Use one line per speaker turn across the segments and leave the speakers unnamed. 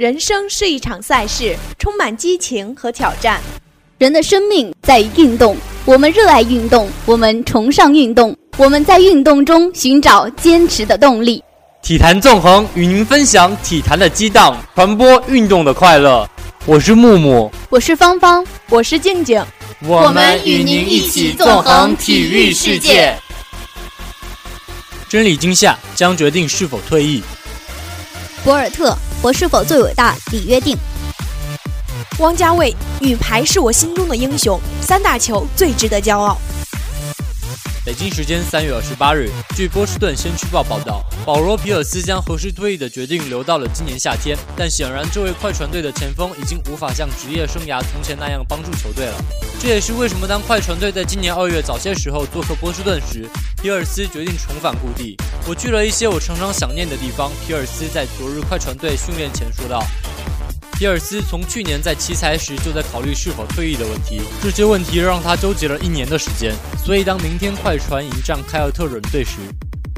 人生是一场赛事，充满激情和挑战。
人的生命在于运动，我们热爱运动，我们崇尚运动，我们在运动中寻找坚持的动力。
体坛纵横与您分享体坛的激荡，传播运动的快乐。我是木木，
我是芳芳，
我是静静，
我们与您一起纵横体育世界。
真理今夏将决定是否退役。
博尔特，我是否最伟大？李约定。
汪家卫，女排是我心中的英雄，三大球最值得骄傲。
北京时间三月二十八日，据波士顿先驱报报道，保罗·皮尔斯将何时退役的决定留到了今年夏天。但显然，这位快船队的前锋已经无法像职业生涯从前那样帮助球队了。这也是为什么当快船队在今年二月早些时候做客波士顿时，皮尔斯决定重返故地。我去了一些我常常想念的地方。皮尔斯在昨日快船队训练前说道。皮尔斯从去年在奇才时就在考虑是否退役的问题，这些问题让他纠结了一年的时间。所以当明天快船迎战凯尔特人队时，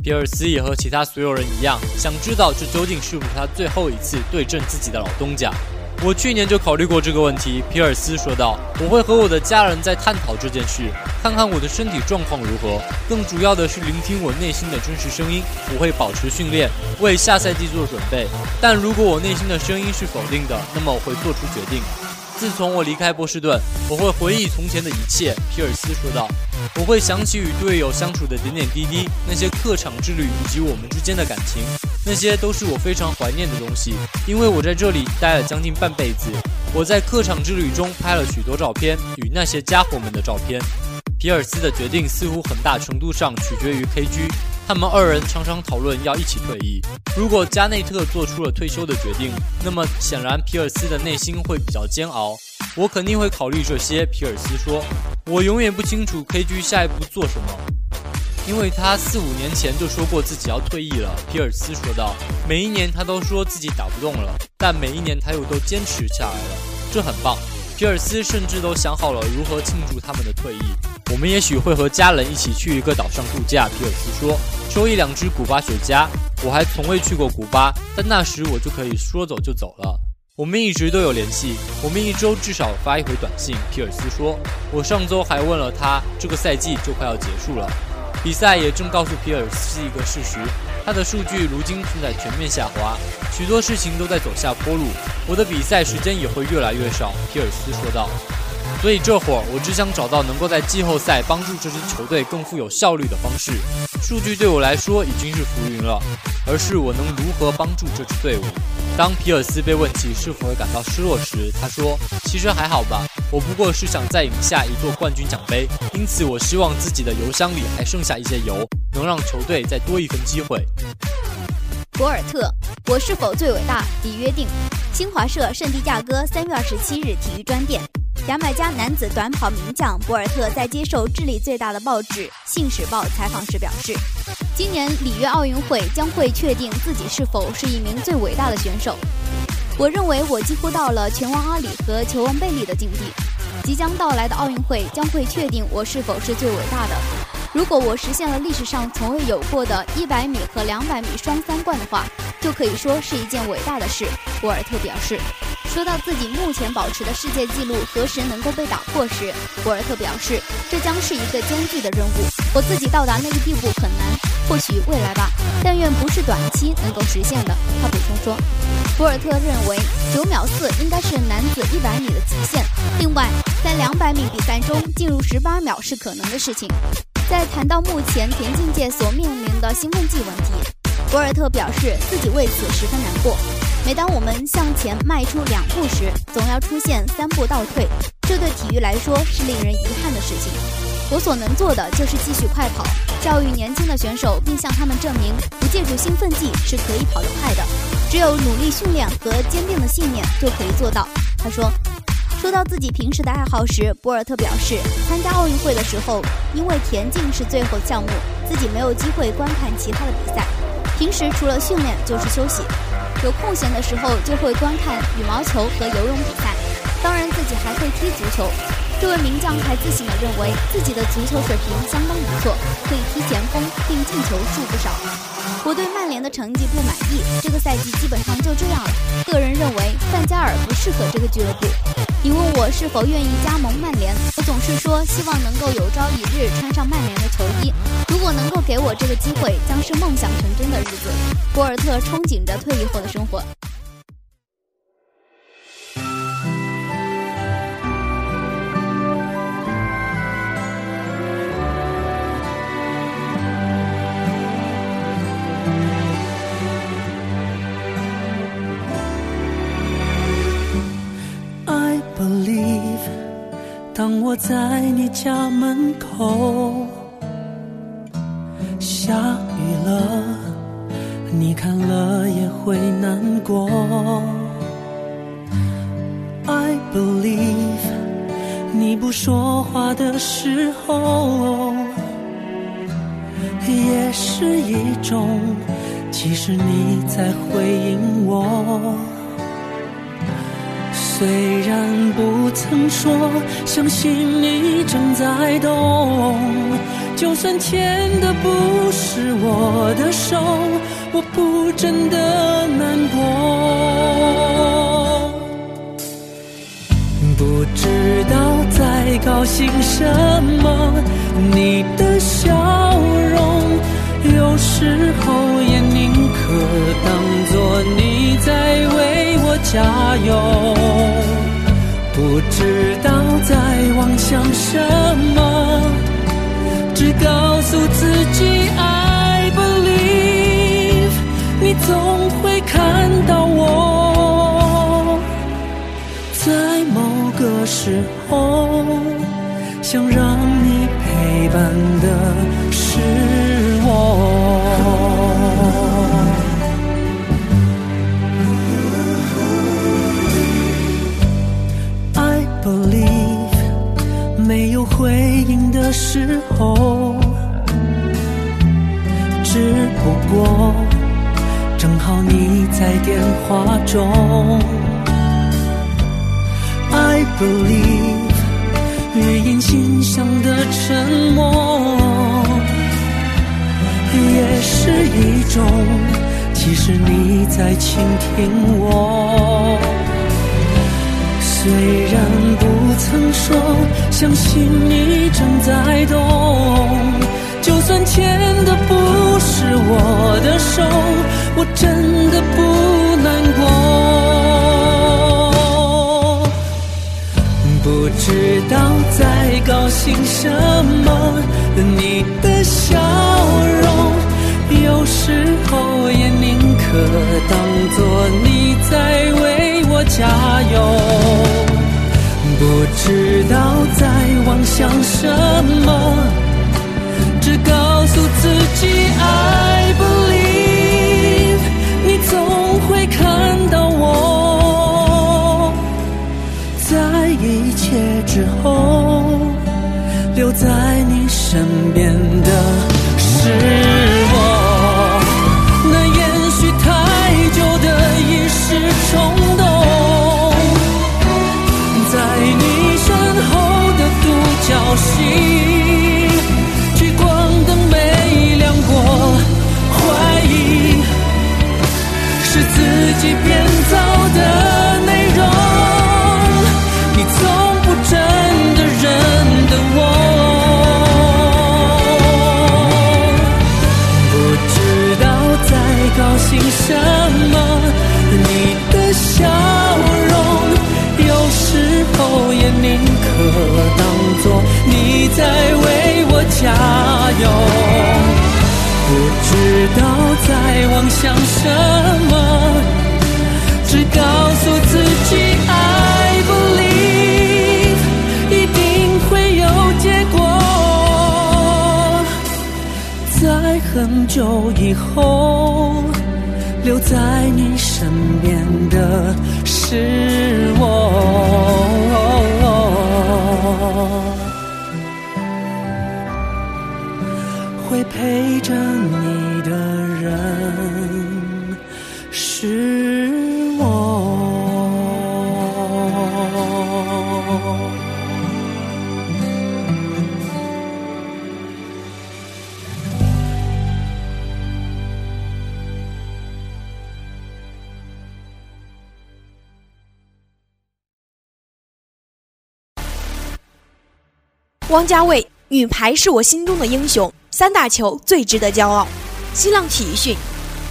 皮尔斯也和其他所有人一样，想知道这究竟是不是他最后一次对阵自己的老东家。我去年就考虑过这个问题，皮尔斯说道。我会和我的家人在探讨这件事，看看我的身体状况如何。更主要的是聆听我内心的真实声音。我会保持训练，为下赛季做准备。但如果我内心的声音是否定的，那么我会做出决定。自从我离开波士顿，我会回忆从前的一切。皮尔斯说道。我会想起与队友相处的点点滴滴，那些客场之旅以及我们之间的感情，那些都是我非常怀念的东西。因为我在这里待了将近半辈子，我在客场之旅中拍了许多照片，与那些家伙们的照片。皮尔斯的决定似乎很大程度上取决于 KG，他们二人常常讨论要一起退役。如果加内特做出了退休的决定，那么显然皮尔斯的内心会比较煎熬。我肯定会考虑这些，皮尔斯说。我永远不清楚 KG 下一步做什么，因为他四五年前就说过自己要退役了。皮尔斯说道：“每一年他都说自己打不动了，但每一年他又都坚持下来了，这很棒。”皮尔斯甚至都想好了如何庆祝他们的退役。我们也许会和家人一起去一个岛上度假，皮尔斯说，收一两只古巴雪茄。我还从未去过古巴，但那时我就可以说走就走了。我们一直都有联系，我们一周至少发一回短信。皮尔斯说：“我上周还问了他，这个赛季就快要结束了。比赛也正告诉皮尔斯一个事实，他的数据如今正在全面下滑，许多事情都在走下坡路。我的比赛时间也会越来越少。”皮尔斯说道。所以这会儿我只想找到能够在季后赛帮助这支球队更富有效率的方式。数据对我来说已经是浮云了，而是我能如何帮助这支队伍。当皮尔斯被问起是否会感到失落时，他说：“其实还好吧，我不过是想再赢下一座冠军奖杯，因此我希望自己的油箱里还剩下一些油，能让球队再多一分机会。”
博尔特，我是否最伟大？李约定。新华社圣地亚哥三月二十七日体育专电。牙买加男子短跑名将博尔特在接受智利最大的报纸《信使报》采访时表示，今年里约奥运会将会确定自己是否是一名最伟大的选手。我认为我几乎到了拳王阿里和球王贝利的境地。即将到来的奥运会将会确定我是否是最伟大的。如果我实现了历史上从未有过的100米和200米双三冠的话，就可以说是一件伟大的事。博尔特表示。说到自己目前保持的世界纪录何时能够被打破时，博尔特表示，这将是一个艰巨的任务。我自己到达那个地步很难，或许未来吧，但愿不是短期能够实现的。他补充说，博尔特认为九秒四应该是男子一百米的极限。另外，在两百米比赛中进入十八秒是可能的事情。在谈到目前田径界所面临的兴奋剂问题，博尔特表示自己为此十分难过。每当我们向前迈出两步时，总要出现三步倒退，这对体育来说是令人遗憾的事情。我所能做的就是继续快跑，教育年轻的选手，并向他们证明，不借助兴奋剂是可以跑得快的。只有努力训练和坚定的信念就可以做到。他说。说到自己平时的爱好时，博尔特表示，参加奥运会的时候，因为田径是最后项目，自己没有机会观看其他的比赛。平时除了训练就是休息。有空闲的时候就会观看羽毛球和游泳比赛，当然自己还会踢足球。这位名将还自信地认为自己的足球水平相当不错，可以踢前锋并进球数不少。我对曼联的成绩不满意，这个赛季基本上就这样了。个人认为范加尔不适合这个俱乐部。你问我是否愿意加盟曼联，我总是说希望能够有朝一日穿上曼联的球衣。如果能够给我这个机会，将是梦想成真的日子。博尔特憧憬着退役后的生活。
我在你家门口，下雨了，你看了也会难过。I believe，你不说话的时候，也是一种，其实你在回应我。虽然不曾说相信你正在懂，就算牵的不是我的手，我不真的难过。不知道在高兴什么，你的笑容，有时候也宁可当作你在为我加油。知道在妄想什么，believe，语音信箱的沉默也是一种，其实你在倾听我。虽然不曾说相信你正在懂，就算牵的不是我的手，我真的不难过。不知道在高兴什么，你的笑容，有时候也宁可当作你在为我。加油！不知道在妄想什么，只告诉自己爱之后，留在你身边。高兴什么，你的笑容有时候也宁可当。你在为我加油，不知道在妄想什么，久以后留在你身边的是我。会陪着你的人是
汪家卫，女排是我心中的英雄，三大球最值得骄傲。新浪体育讯，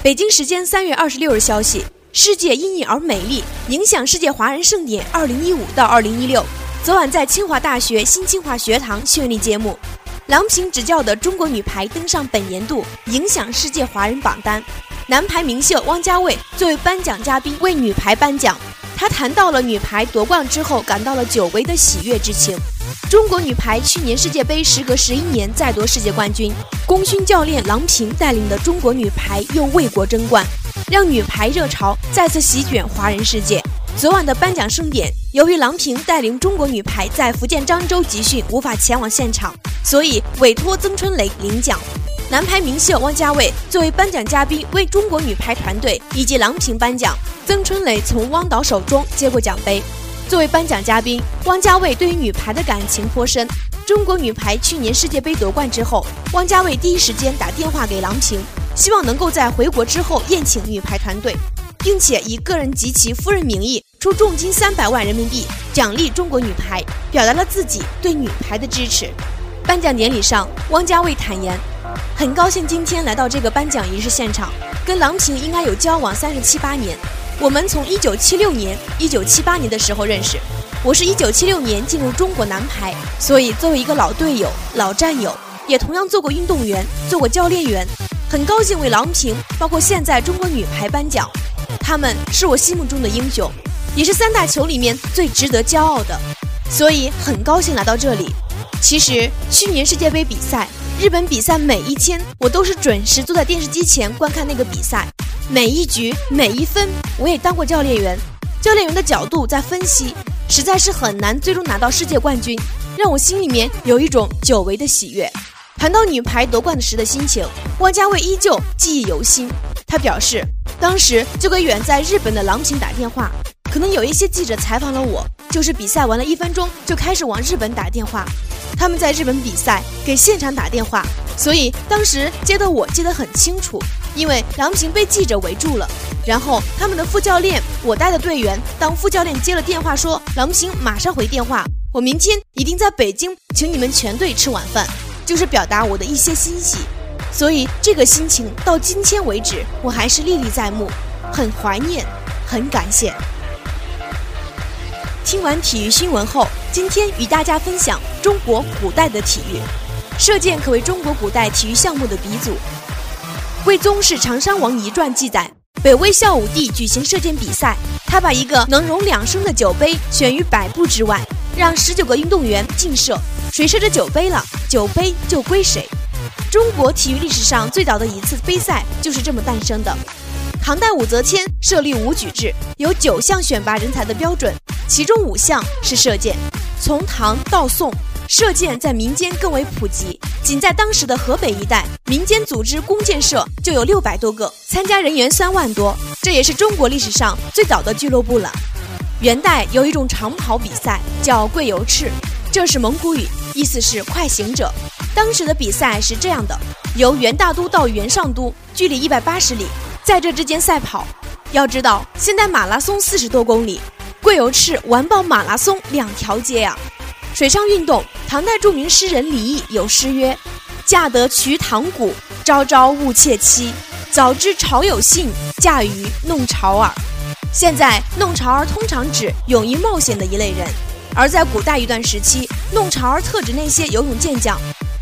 北京时间三月二十六日消息：世界因你而美丽，影响世界华人盛典二零一五到二零一六，昨晚在清华大学新清华学堂绚丽揭幕。郎平执教的中国女排登上本年度影响世界华人榜单。男排名秀汪家卫作为颁奖嘉宾为女排颁奖，他谈到了女排夺冠之后感到了久违的喜悦之情。中国女排去年世界杯时隔十一年再夺世界冠军，功勋教练郎平带领的中国女排又为国争冠，让女排热潮再次席卷华人世界。昨晚的颁奖盛典，由于郎平带领中国女排在福建漳州集训，无法前往现场，所以委托曾春蕾领奖。男排名秀汪家卫作为颁奖嘉宾，为中国女排团队以及郎平颁奖。曾春蕾从汪导手中接过奖杯。作为颁奖嘉宾，汪家卫对于女排的感情颇深。中国女排去年世界杯夺冠之后，汪家卫第一时间打电话给郎平，希望能够在回国之后宴请女排团队。并且以个人及其夫人名义出重金三百万人民币奖励中国女排，表达了自己对女排的支持。颁奖典礼上，汪家卫坦言，很高兴今天来到这个颁奖仪式现场，跟郎平应该有交往三十七八年。我们从一九七六年、一九七八年的时候认识，我是一九七六年进入中国男排，所以作为一个老队友、老战友，也同样做过运动员、做过教练员，很高兴为郎平，包括现在中国女排颁奖。他们是我心目中的英雄，也是三大球里面最值得骄傲的，所以很高兴来到这里。其实去年世界杯比赛，日本比赛每一天，我都是准时坐在电视机前观看那个比赛，每一局每一分，我也当过教练员，教练员的角度在分析，实在是很难最终拿到世界冠军，让我心里面有一种久违的喜悦。谈到女排夺冠时的心情，汪家卫依旧记忆犹新。他表示，当时就给远在日本的郎平打电话，可能有一些记者采访了我，就是比赛完了一分钟就开始往日本打电话。他们在日本比赛，给现场打电话，所以当时接的我记得很清楚，因为郎平被记者围住了，然后他们的副教练，我带的队员，当副教练接了电话说，郎平马上回电话，我明天一定在北京请你们全队吃晚饭，就是表达我的一些欣喜。所以这个心情到今天为止，我还是历历在目，很怀念，很感谢。听完体育新闻后，今天与大家分享中国古代的体育。射箭可谓中国古代体育项目的鼻祖。魏宗是《长山王遗传》记载，北魏孝武帝举行射箭比赛，他把一个能容两升的酒杯悬于百步之外，让十九个运动员竞射，谁射着酒杯了，酒杯就归谁。中国体育历史上最早的一次杯赛就是这么诞生的。唐代武则天设立武举制，有九项选拔人才的标准，其中五项是射箭。从唐到宋，射箭在民间更为普及。仅在当时的河北一带，民间组织弓箭社就有六百多个，参加人员三万多，这也是中国历史上最早的俱乐部了。元代有一种长跑比赛叫贵游赤，这是蒙古语，意思是快行者。当时的比赛是这样的：由元大都到元上都，距离一百八十里，在这之间赛跑。要知道，现在马拉松四十多公里，贵游赤完爆马拉松两条街呀！水上运动，唐代著名诗人李益有诗曰：“驾得瞿塘沽，朝朝误妾妻。早知潮有信，驾于弄潮儿。”现在，弄潮儿通常指勇于冒险的一类人，而在古代一段时期，弄潮儿特指那些游泳健将。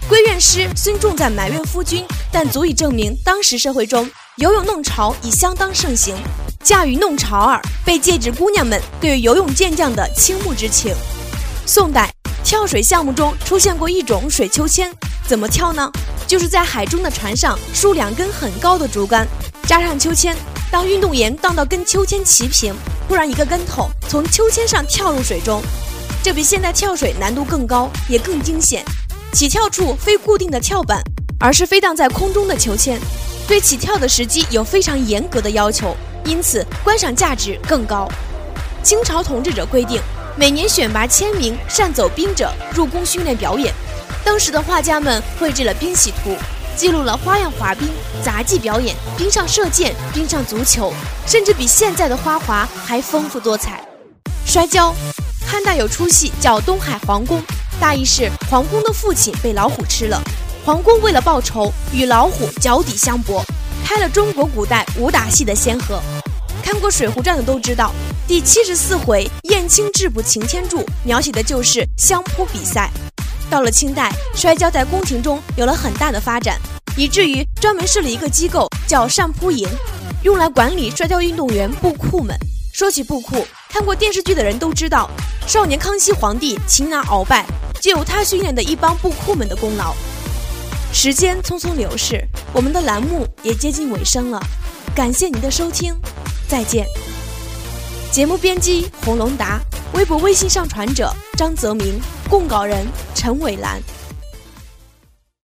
归院诗虽重在埋怨夫君，但足以证明当时社会中游泳弄潮已相当盛行。驾驭弄潮儿被借指姑娘们对游泳健将的倾慕之情。宋代跳水项目中出现过一种水秋千，怎么跳呢？就是在海中的船上竖两根很高的竹竿，扎上秋千，当运动员荡到跟秋千齐平，突然一个跟头从秋千上跳入水中，这比现在跳水难度更高，也更惊险。起跳处非固定的跳板，而是飞荡在空中的秋千，对起跳的时机有非常严格的要求，因此观赏价值更高。清朝统治者规定，每年选拔千名善走冰者入宫训练表演。当时的画家们绘制了冰洗图，记录了花样滑冰、杂技表演、冰上射箭、冰上足球，甚至比现在的花滑还丰富多彩。摔跤，汉代有出戏叫《东海皇宫》。大意是皇宫的父亲被老虎吃了，皇宫为了报仇，与老虎脚底相搏，开了中国古代武打戏的先河。看过《水浒传》的都知道，第七十四回燕青质朴擎天柱描写的就是相扑比赛。到了清代，摔跤在宫廷中有了很大的发展，以至于专门设了一个机构叫善扑营，用来管理摔跤运动员布库们。说起布库，看过电视剧的人都知道，少年康熙皇帝擒拿鳌拜，就有他训练的一帮布库们的功劳。时间匆匆流逝，我们的栏目也接近尾声了，感谢您的收听，再见。节目编辑洪龙达，微博、微信上传者张泽明，供稿人陈伟兰。